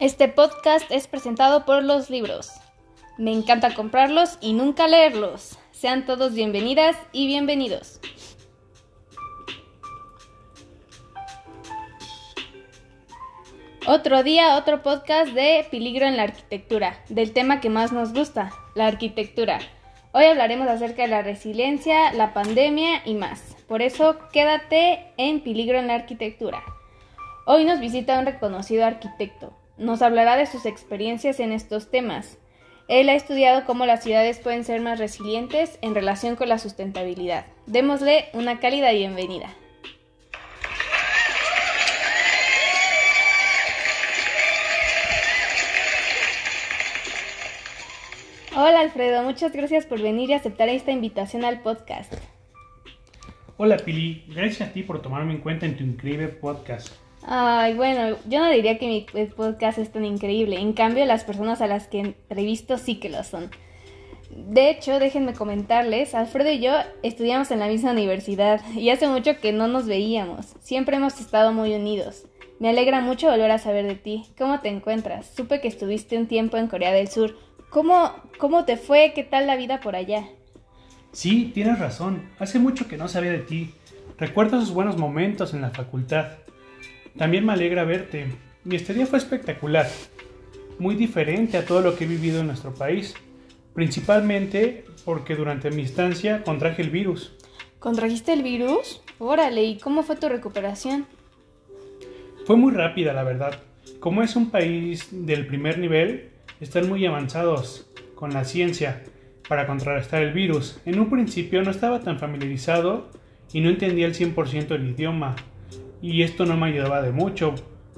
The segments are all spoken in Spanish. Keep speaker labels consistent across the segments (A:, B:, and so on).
A: Este podcast es presentado por los libros. Me encanta comprarlos y nunca leerlos. Sean todos bienvenidas y bienvenidos. Otro día, otro podcast de Peligro en la Arquitectura, del tema que más nos gusta, la arquitectura. Hoy hablaremos acerca de la resiliencia, la pandemia y más. Por eso, quédate en Peligro en la Arquitectura. Hoy nos visita un reconocido arquitecto. Nos hablará de sus experiencias en estos temas. Él ha estudiado cómo las ciudades pueden ser más resilientes en relación con la sustentabilidad. Démosle una cálida bienvenida. Hola Alfredo, muchas gracias por venir y aceptar esta invitación al podcast.
B: Hola Pili, gracias a ti por tomarme en cuenta en tu increíble podcast.
A: Ay, bueno, yo no diría que mi podcast es tan increíble. En cambio, las personas a las que entrevisto sí que lo son. De hecho, déjenme comentarles, Alfredo y yo estudiamos en la misma universidad y hace mucho que no nos veíamos. Siempre hemos estado muy unidos. Me alegra mucho volver a saber de ti. ¿Cómo te encuentras? Supe que estuviste un tiempo en Corea del Sur. ¿Cómo, cómo te fue? ¿Qué tal la vida por allá?
B: Sí, tienes razón. Hace mucho que no sabía de ti. Recuerdo esos buenos momentos en la facultad. También me alegra verte. Mi estadía fue espectacular. Muy diferente a todo lo que he vivido en nuestro país. Principalmente porque durante mi estancia contraje el virus.
A: ¿Contrajiste el virus? Órale, ¿y cómo fue tu recuperación?
B: Fue muy rápida, la verdad. Como es un país del primer nivel, están muy avanzados con la ciencia para contrarrestar el virus. En un principio no estaba tan familiarizado y no entendía el 100% el idioma, y esto no me ayudaba de mucho,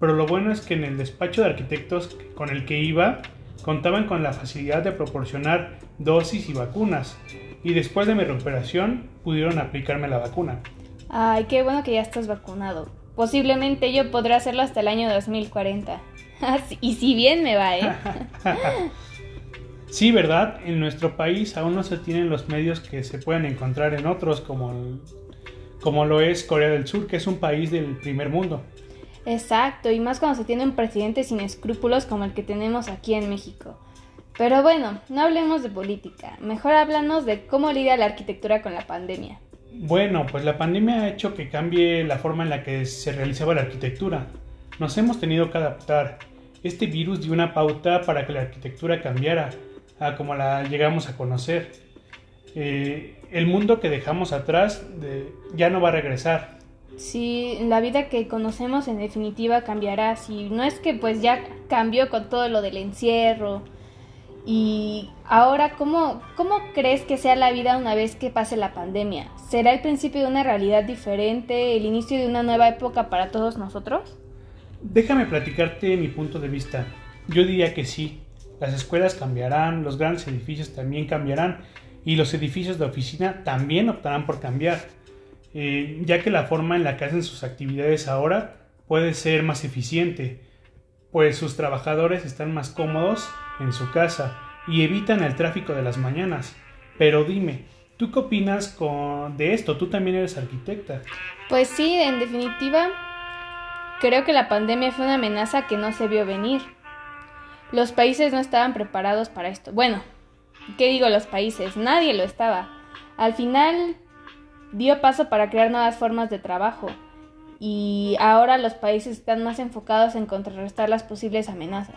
B: pero lo bueno es que en el despacho de arquitectos con el que iba contaban con la facilidad de proporcionar dosis y vacunas, y después de mi recuperación pudieron aplicarme la vacuna.
A: Ay, qué bueno que ya estás vacunado. Posiblemente yo podré hacerlo hasta el año 2040. y si bien me va, ¿eh?
B: sí, ¿verdad? En nuestro país aún no se tienen los medios que se pueden encontrar en otros, como, como lo es Corea del Sur, que es un país del primer mundo.
A: Exacto, y más cuando se tiene un presidente sin escrúpulos como el que tenemos aquí en México. Pero bueno, no hablemos de política, mejor háblanos de cómo lidia la arquitectura con la pandemia.
B: Bueno, pues la pandemia ha hecho que cambie la forma en la que se realizaba la arquitectura. Nos hemos tenido que adaptar. Este virus dio una pauta para que la arquitectura cambiara a como la llegamos a conocer. Eh, el mundo que dejamos atrás ya no va a regresar.
A: Sí, la vida que conocemos en definitiva cambiará. Si no es que pues ya cambió con todo lo del encierro. Y ahora, ¿cómo, ¿cómo crees que sea la vida una vez que pase la pandemia? ¿Será el principio de una realidad diferente, el inicio de una nueva época para todos nosotros?
B: Déjame platicarte mi punto de vista. Yo diría que sí. Las escuelas cambiarán, los grandes edificios también cambiarán y los edificios de oficina también optarán por cambiar, eh, ya que la forma en la que hacen sus actividades ahora puede ser más eficiente, pues sus trabajadores están más cómodos en su casa y evitan el tráfico de las mañanas. Pero dime, ¿tú qué opinas con... de esto? Tú también eres arquitecta.
A: Pues sí, en definitiva, creo que la pandemia fue una amenaza que no se vio venir. Los países no estaban preparados para esto. Bueno, ¿qué digo los países? Nadie lo estaba. Al final dio paso para crear nuevas formas de trabajo y ahora los países están más enfocados en contrarrestar las posibles amenazas.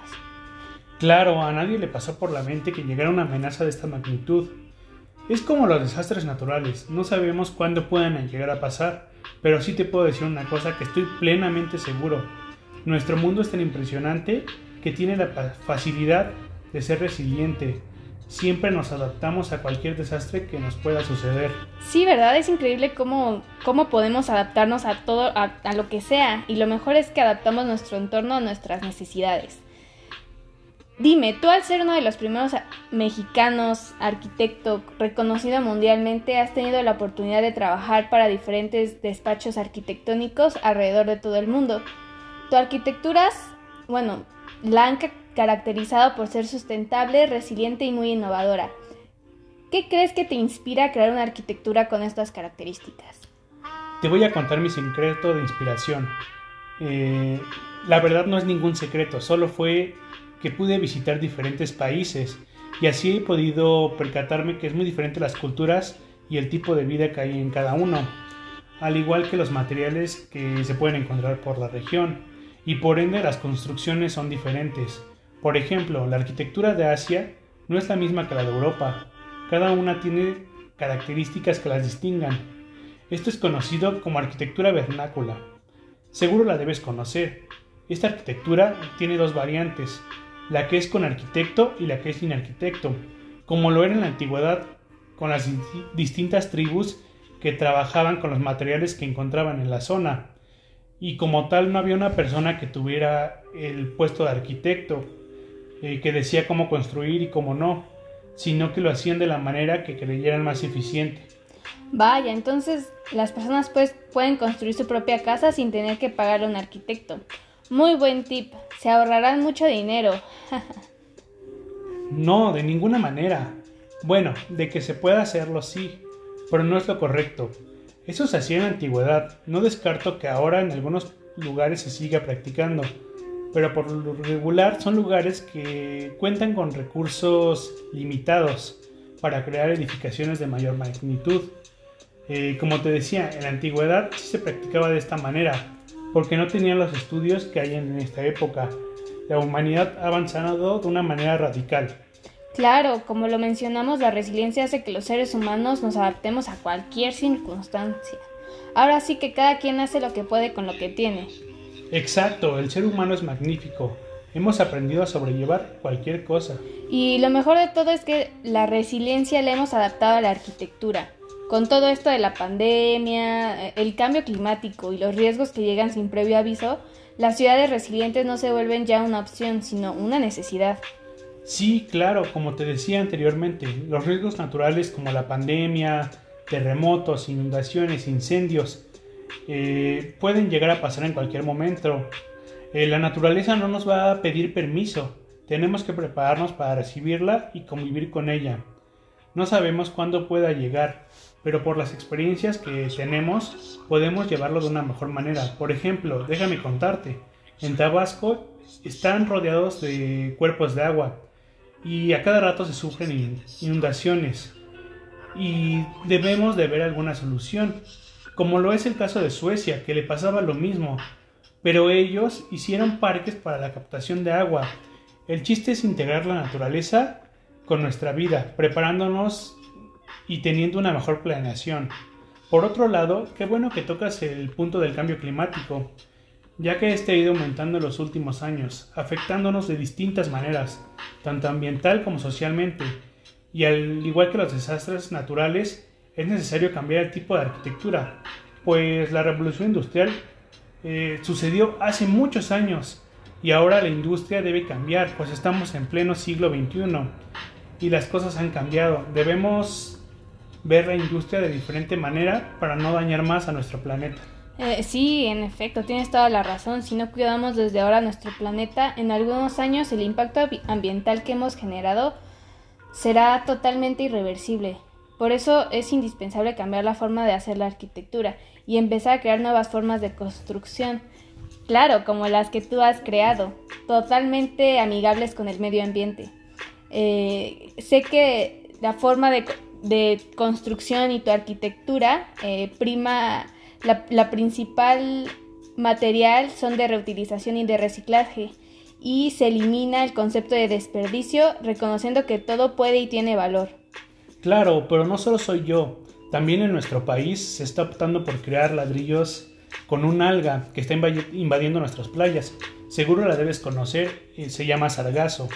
B: Claro, a nadie le pasó por la mente que llegara una amenaza de esta magnitud. Es como los desastres naturales, no sabemos cuándo puedan llegar a pasar, pero sí te puedo decir una cosa que estoy plenamente seguro. Nuestro mundo es tan impresionante que tiene la facilidad de ser resiliente. Siempre nos adaptamos a cualquier desastre que nos pueda suceder.
A: Sí, ¿verdad? Es increíble cómo, cómo podemos adaptarnos a todo, a, lo que sea. Y lo mejor es que adaptamos nuestro entorno a nuestras necesidades. Dime, tú al ser uno de los primeros mexicanos arquitecto reconocido mundialmente, has tenido la oportunidad de trabajar para diferentes despachos arquitectónicos alrededor de todo el mundo. Tu arquitectura, bueno, la han caracterizado por ser sustentable, resiliente y muy innovadora. ¿Qué crees que te inspira a crear una arquitectura con estas características?
B: Te voy a contar mi secreto de inspiración. Eh, la verdad no es ningún secreto, solo fue que pude visitar diferentes países y así he podido percatarme que es muy diferente las culturas y el tipo de vida que hay en cada uno, al igual que los materiales que se pueden encontrar por la región, y por ende las construcciones son diferentes. Por ejemplo, la arquitectura de Asia no es la misma que la de Europa, cada una tiene características que las distingan. Esto es conocido como arquitectura vernácula. Seguro la debes conocer. Esta arquitectura tiene dos variantes, la que es con arquitecto y la que es sin arquitecto, como lo era en la antigüedad con las distintas tribus que trabajaban con los materiales que encontraban en la zona. Y como tal no había una persona que tuviera el puesto de arquitecto, eh, que decía cómo construir y cómo no, sino que lo hacían de la manera que creyeran más eficiente.
A: Vaya, entonces las personas pues pueden construir su propia casa sin tener que pagar a un arquitecto. Muy buen tip, se ahorrarán mucho dinero.
B: no, de ninguna manera. Bueno, de que se pueda hacerlo sí, pero no es lo correcto. Eso se hacía en la antigüedad, no descarto que ahora en algunos lugares se siga practicando, pero por lo regular son lugares que cuentan con recursos limitados para crear edificaciones de mayor magnitud. Eh, como te decía, en la antigüedad sí se practicaba de esta manera, porque no tenían los estudios que hay en esta época. La humanidad ha avanzado de una manera radical.
A: Claro, como lo mencionamos, la resiliencia hace que los seres humanos nos adaptemos a cualquier circunstancia. Ahora sí que cada quien hace lo que puede con lo que tiene.
B: Exacto, el ser humano es magnífico. Hemos aprendido a sobrellevar cualquier cosa.
A: Y lo mejor de todo es que la resiliencia la hemos adaptado a la arquitectura. Con todo esto de la pandemia, eh, el cambio climático y los riesgos que llegan sin previo aviso, las ciudades resilientes no se vuelven ya una opción, sino una necesidad.
B: Sí, claro, como te decía anteriormente, los riesgos naturales como la pandemia, terremotos, inundaciones, incendios, eh, pueden llegar a pasar en cualquier momento. Eh, la naturaleza no nos va a pedir permiso, tenemos que prepararnos para recibirla y convivir con ella. No sabemos cuándo pueda llegar, pero por las experiencias que tenemos podemos llevarlo de una mejor manera. Por ejemplo, déjame contarte, en Tabasco están rodeados de cuerpos de agua y a cada rato se sufren inundaciones y debemos de ver alguna solución, como lo es el caso de Suecia, que le pasaba lo mismo, pero ellos hicieron parques para la captación de agua. El chiste es integrar la naturaleza con nuestra vida, preparándonos y teniendo una mejor planeación. Por otro lado, qué bueno que tocas el punto del cambio climático, ya que este ha ido aumentando en los últimos años, afectándonos de distintas maneras, tanto ambiental como socialmente, y al igual que los desastres naturales, es necesario cambiar el tipo de arquitectura, pues la revolución industrial eh, sucedió hace muchos años y ahora la industria debe cambiar, pues estamos en pleno siglo XXI y las cosas han cambiado. Debemos ver la industria de diferente manera para no dañar más a nuestro planeta.
A: Eh, sí, en efecto, tienes toda la razón. Si no cuidamos desde ahora nuestro planeta, en algunos años el impacto ambiental que hemos generado será totalmente irreversible. Por eso es indispensable cambiar la forma de hacer la arquitectura y empezar a crear nuevas formas de construcción. Claro, como las que tú has creado, totalmente amigables con el medio ambiente. Eh, sé que la forma de construcción y tu arquitectura, eh, prima la, principal material son de reutilización y de reciclaje y se elimina el concepto de desperdicio reconociendo que todo puede y tiene valor.
B: Claro, pero no solo soy yo, también en nuestro país se está optando por crear ladrillos con un alga que está invadiendo nuestras playas. Seguro la debes conocer, eh, se llama sargazo.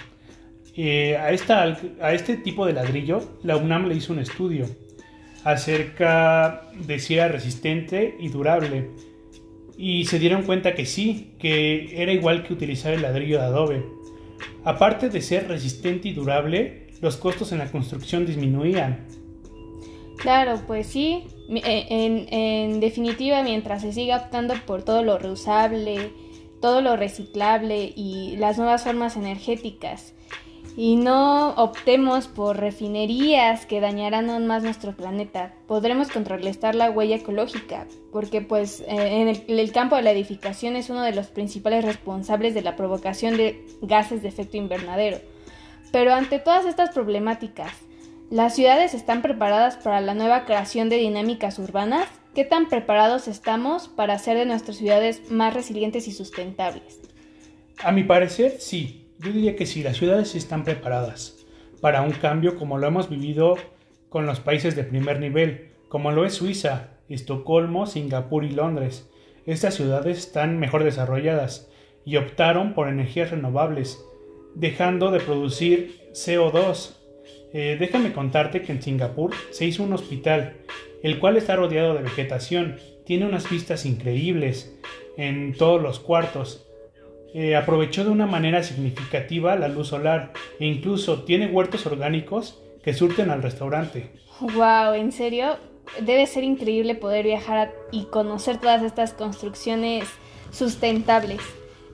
B: Eh, a, esta, a este tipo de ladrillo, la UNAM le hizo un estudio acerca de si era resistente y durable. Y se dieron cuenta que sí, que era igual que utilizar el ladrillo de adobe. Aparte de ser resistente y durable, los costos en la construcción disminuían.
A: Claro, pues sí. Eh, en, definitiva, mientras se siga optando por todo lo reusable, todo lo reciclable y las nuevas formas energéticas y no optemos por refinerías que dañarán aún más nuestro planeta. Podremos contrarrestar la huella ecológica, porque pues eh, en el, campo de la edificación es uno de los principales responsables de la provocación de gases de efecto invernadero. Pero ante todas estas problemáticas, ¿las ciudades están preparadas para la nueva creación de dinámicas urbanas? ¿Qué tan preparados estamos para hacer de nuestras ciudades más resilientes y sustentables?
B: A mi parecer, sí. Yo diría que sí, las ciudades están preparadas para un cambio como lo hemos vivido con los países de primer nivel, como lo es Suiza, Estocolmo, Singapur y Londres. Estas ciudades están mejor desarrolladas y optaron por energías renovables, dejando de producir CO2. Eh, déjame contarte que en Singapur se hizo un hospital, el cual está rodeado de vegetación, tiene unas vistas increíbles en todos los cuartos eh, aprovechó de una manera significativa la luz solar e incluso tiene huertos orgánicos que surten al restaurante.
A: ¡Wow! ¿En serio? Debe ser increíble poder viajar y conocer todas estas construcciones sustentables.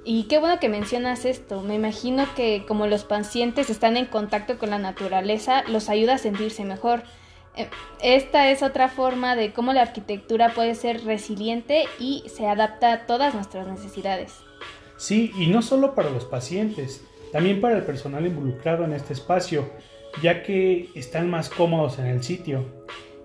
A: Y qué bueno que mencionas esto. Me imagino que como los pacientes están en contacto con la naturaleza, los ayuda a sentirse mejor. Eh, esta es otra forma de cómo la arquitectura puede ser resiliente y se adapta a todas nuestras necesidades.
B: Sí, y no solo para los pacientes, también para el personal involucrado en este espacio, ya que están más cómodos en el sitio.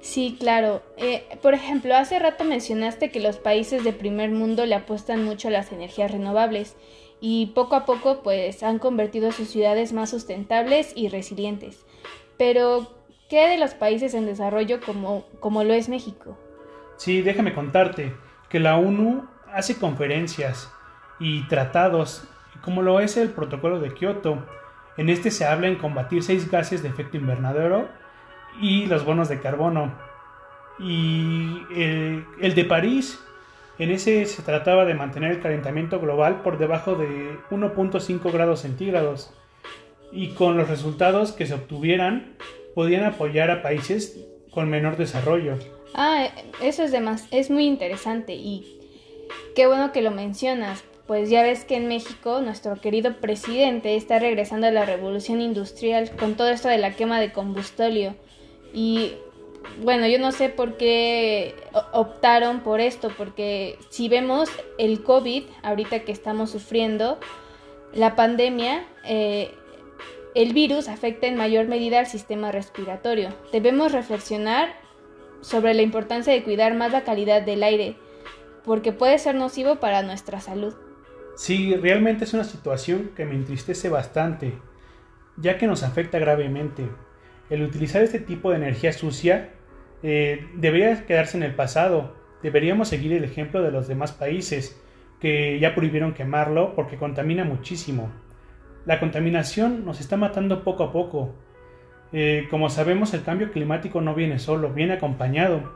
A: Sí, claro. Eh, por ejemplo, hace rato mencionaste que los países de primer mundo le apuestan mucho a las energías renovables y poco a poco pues han convertido sus ciudades más sustentables y resilientes. Pero, ¿qué de los países en desarrollo como, como lo es México?
B: Sí, déjame contarte que la ONU hace conferencias y tratados, como lo es el Protocolo de Kioto. En este se habla en combatir seis gases de efecto invernadero y los bonos de carbono. Y el, el de París, en ese se trataba de mantener el calentamiento global por debajo de 1.5 grados centígrados. Y con los resultados que se obtuvieran, podían apoyar a países con menor desarrollo.
A: Ah, eso es, demás, es muy interesante y qué bueno que lo mencionas, pues ya ves que en México nuestro querido presidente está regresando a la revolución industrial con todo esto de la quema de combustóleo. Y bueno, yo no sé por qué optaron por esto, porque si vemos el COVID, ahorita que estamos sufriendo, la pandemia, eh, el virus afecta en mayor medida al sistema respiratorio. Debemos reflexionar sobre la importancia de cuidar más la calidad del aire, porque puede ser nocivo para nuestra salud.
B: Sí, realmente es una situación que me entristece bastante, ya que nos afecta gravemente. El utilizar este tipo de energía sucia eh, debería quedarse en el pasado. Deberíamos seguir el ejemplo de los demás países que ya prohibieron quemarlo porque contamina muchísimo. La contaminación nos está matando poco a poco. Eh, como sabemos, el cambio climático no viene solo, viene acompañado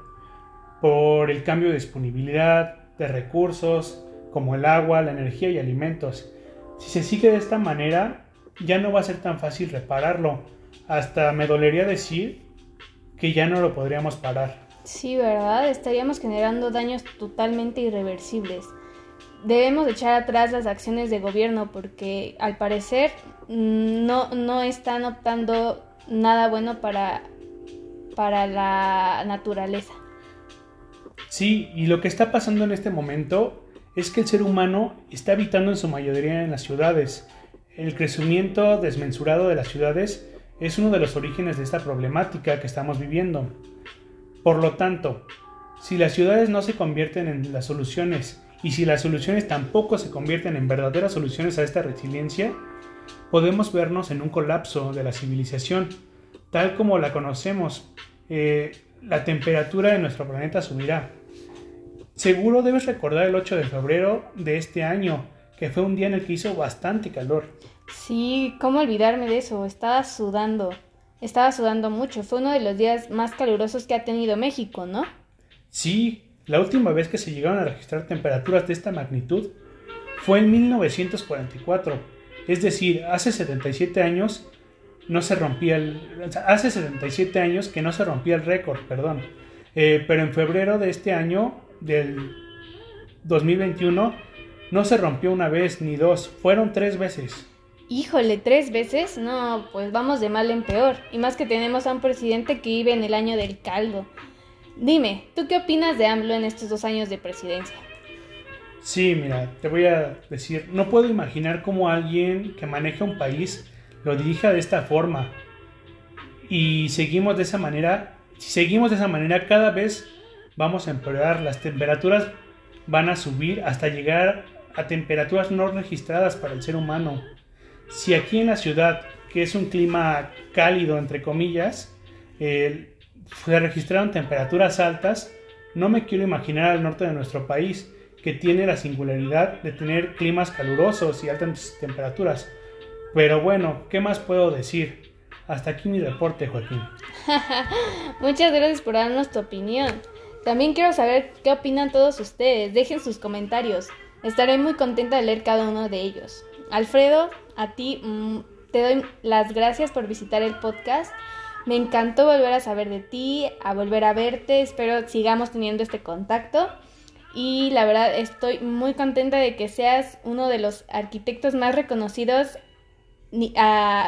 B: por el cambio de disponibilidad de recursos, como el agua, la energía y alimentos. Si se sigue de esta manera, ya no va a ser tan fácil repararlo. Hasta me dolería decir que ya no lo podríamos parar.
A: Sí, ¿verdad? Estaríamos generando daños totalmente irreversibles. Debemos echar atrás las acciones de gobierno porque al parecer no, no están optando nada bueno para, para la naturaleza.
B: Sí, y lo que está pasando en este momento es que el ser humano está habitando en su mayoría en las ciudades. El crecimiento desmensurado de las ciudades es uno de los orígenes de esta problemática que estamos viviendo. Por lo tanto, si las ciudades no se convierten en las soluciones y si las soluciones tampoco se convierten en verdaderas soluciones a esta resiliencia, podemos vernos en un colapso de la civilización, tal como la conocemos. Eh, la temperatura de nuestro planeta subirá, Seguro debes recordar el 8 de febrero de este año, que fue un día en el que hizo bastante calor.
A: Sí, ¿cómo olvidarme de eso? Estaba sudando. Estaba sudando mucho. Fue uno de los días más calurosos que ha tenido México, ¿no?
B: Sí, la última vez que se llegaron a registrar temperaturas de esta magnitud fue en 1944. Es decir, hace 77 años no se rompía el... Hace 77 años que no se rompía el récord, perdón. Eh, pero en febrero de este año del 2021 no se rompió una vez ni dos, fueron tres veces.
A: Híjole, tres veces, no, pues vamos de mal en peor. Y más que tenemos a un presidente que vive en el año del caldo. Dime, ¿tú qué opinas de AMLO en estos dos años de presidencia?
B: Sí, mira, te voy a decir, no puedo imaginar cómo alguien que maneja un país lo dirija de esta forma. Y seguimos de esa manera, si seguimos de esa manera, cada vez vamos a empeorar. Las temperaturas van a subir hasta llegar a temperaturas no registradas para el ser humano. Si aquí en la ciudad, que es un clima cálido, entre comillas, se registraron temperaturas altas, no me quiero imaginar al norte de nuestro país, que tiene la singularidad de tener climas calurosos y altas temperaturas. Pero bueno, ¿qué más puedo decir? Hasta aquí mi reporte, Joaquín.
A: Muchas gracias por darnos tu opinión. También quiero saber qué opinan todos ustedes. Dejen sus comentarios. Estaré muy contenta de leer cada uno de ellos. Alfredo, a ti mm, te doy las gracias por visitar el podcast. Me encantó volver a saber de ti, a volver a verte. Espero sigamos teniendo este contacto. Y la verdad estoy muy contenta de que seas uno de los arquitectos más reconocidos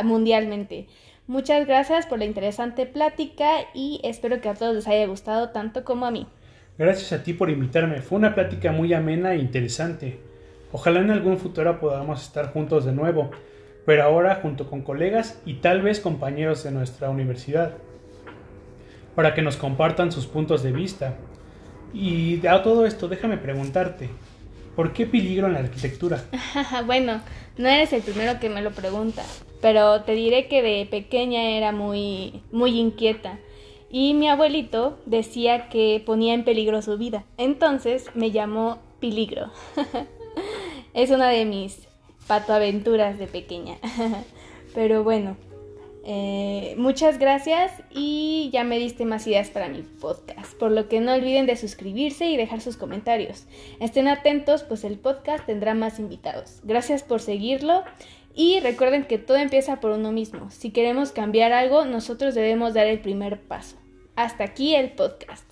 A: mundialmente. Muchas gracias por la interesante plática y espero que a todos les haya gustado tanto como a mí.
B: Gracias a ti por invitarme. Fue una plática muy amena e interesante. Ojalá en algún futuro podamos estar juntos de nuevo, pero ahora junto con colegas y tal vez compañeros de nuestra universidad, para que nos compartan sus puntos de vista. Y a todo esto, déjame preguntarte, ¿por qué peligro en la arquitectura?
A: bueno, no eres el primero que me lo pregunta, pero te diré que de pequeña era muy, muy inquieta y mi abuelito decía que ponía en peligro su vida. Entonces me llamó Peligro. es una de mis patoaventuras de pequeña. Pero bueno, eh, muchas gracias y ya me diste más ideas para mi podcast, por lo que no olviden de suscribirse y dejar sus comentarios. Estén atentos, pues el podcast tendrá más invitados. Gracias por seguirlo y recuerden que todo empieza por uno mismo. Si queremos cambiar algo, nosotros debemos dar el primer paso. Hasta aquí el podcast.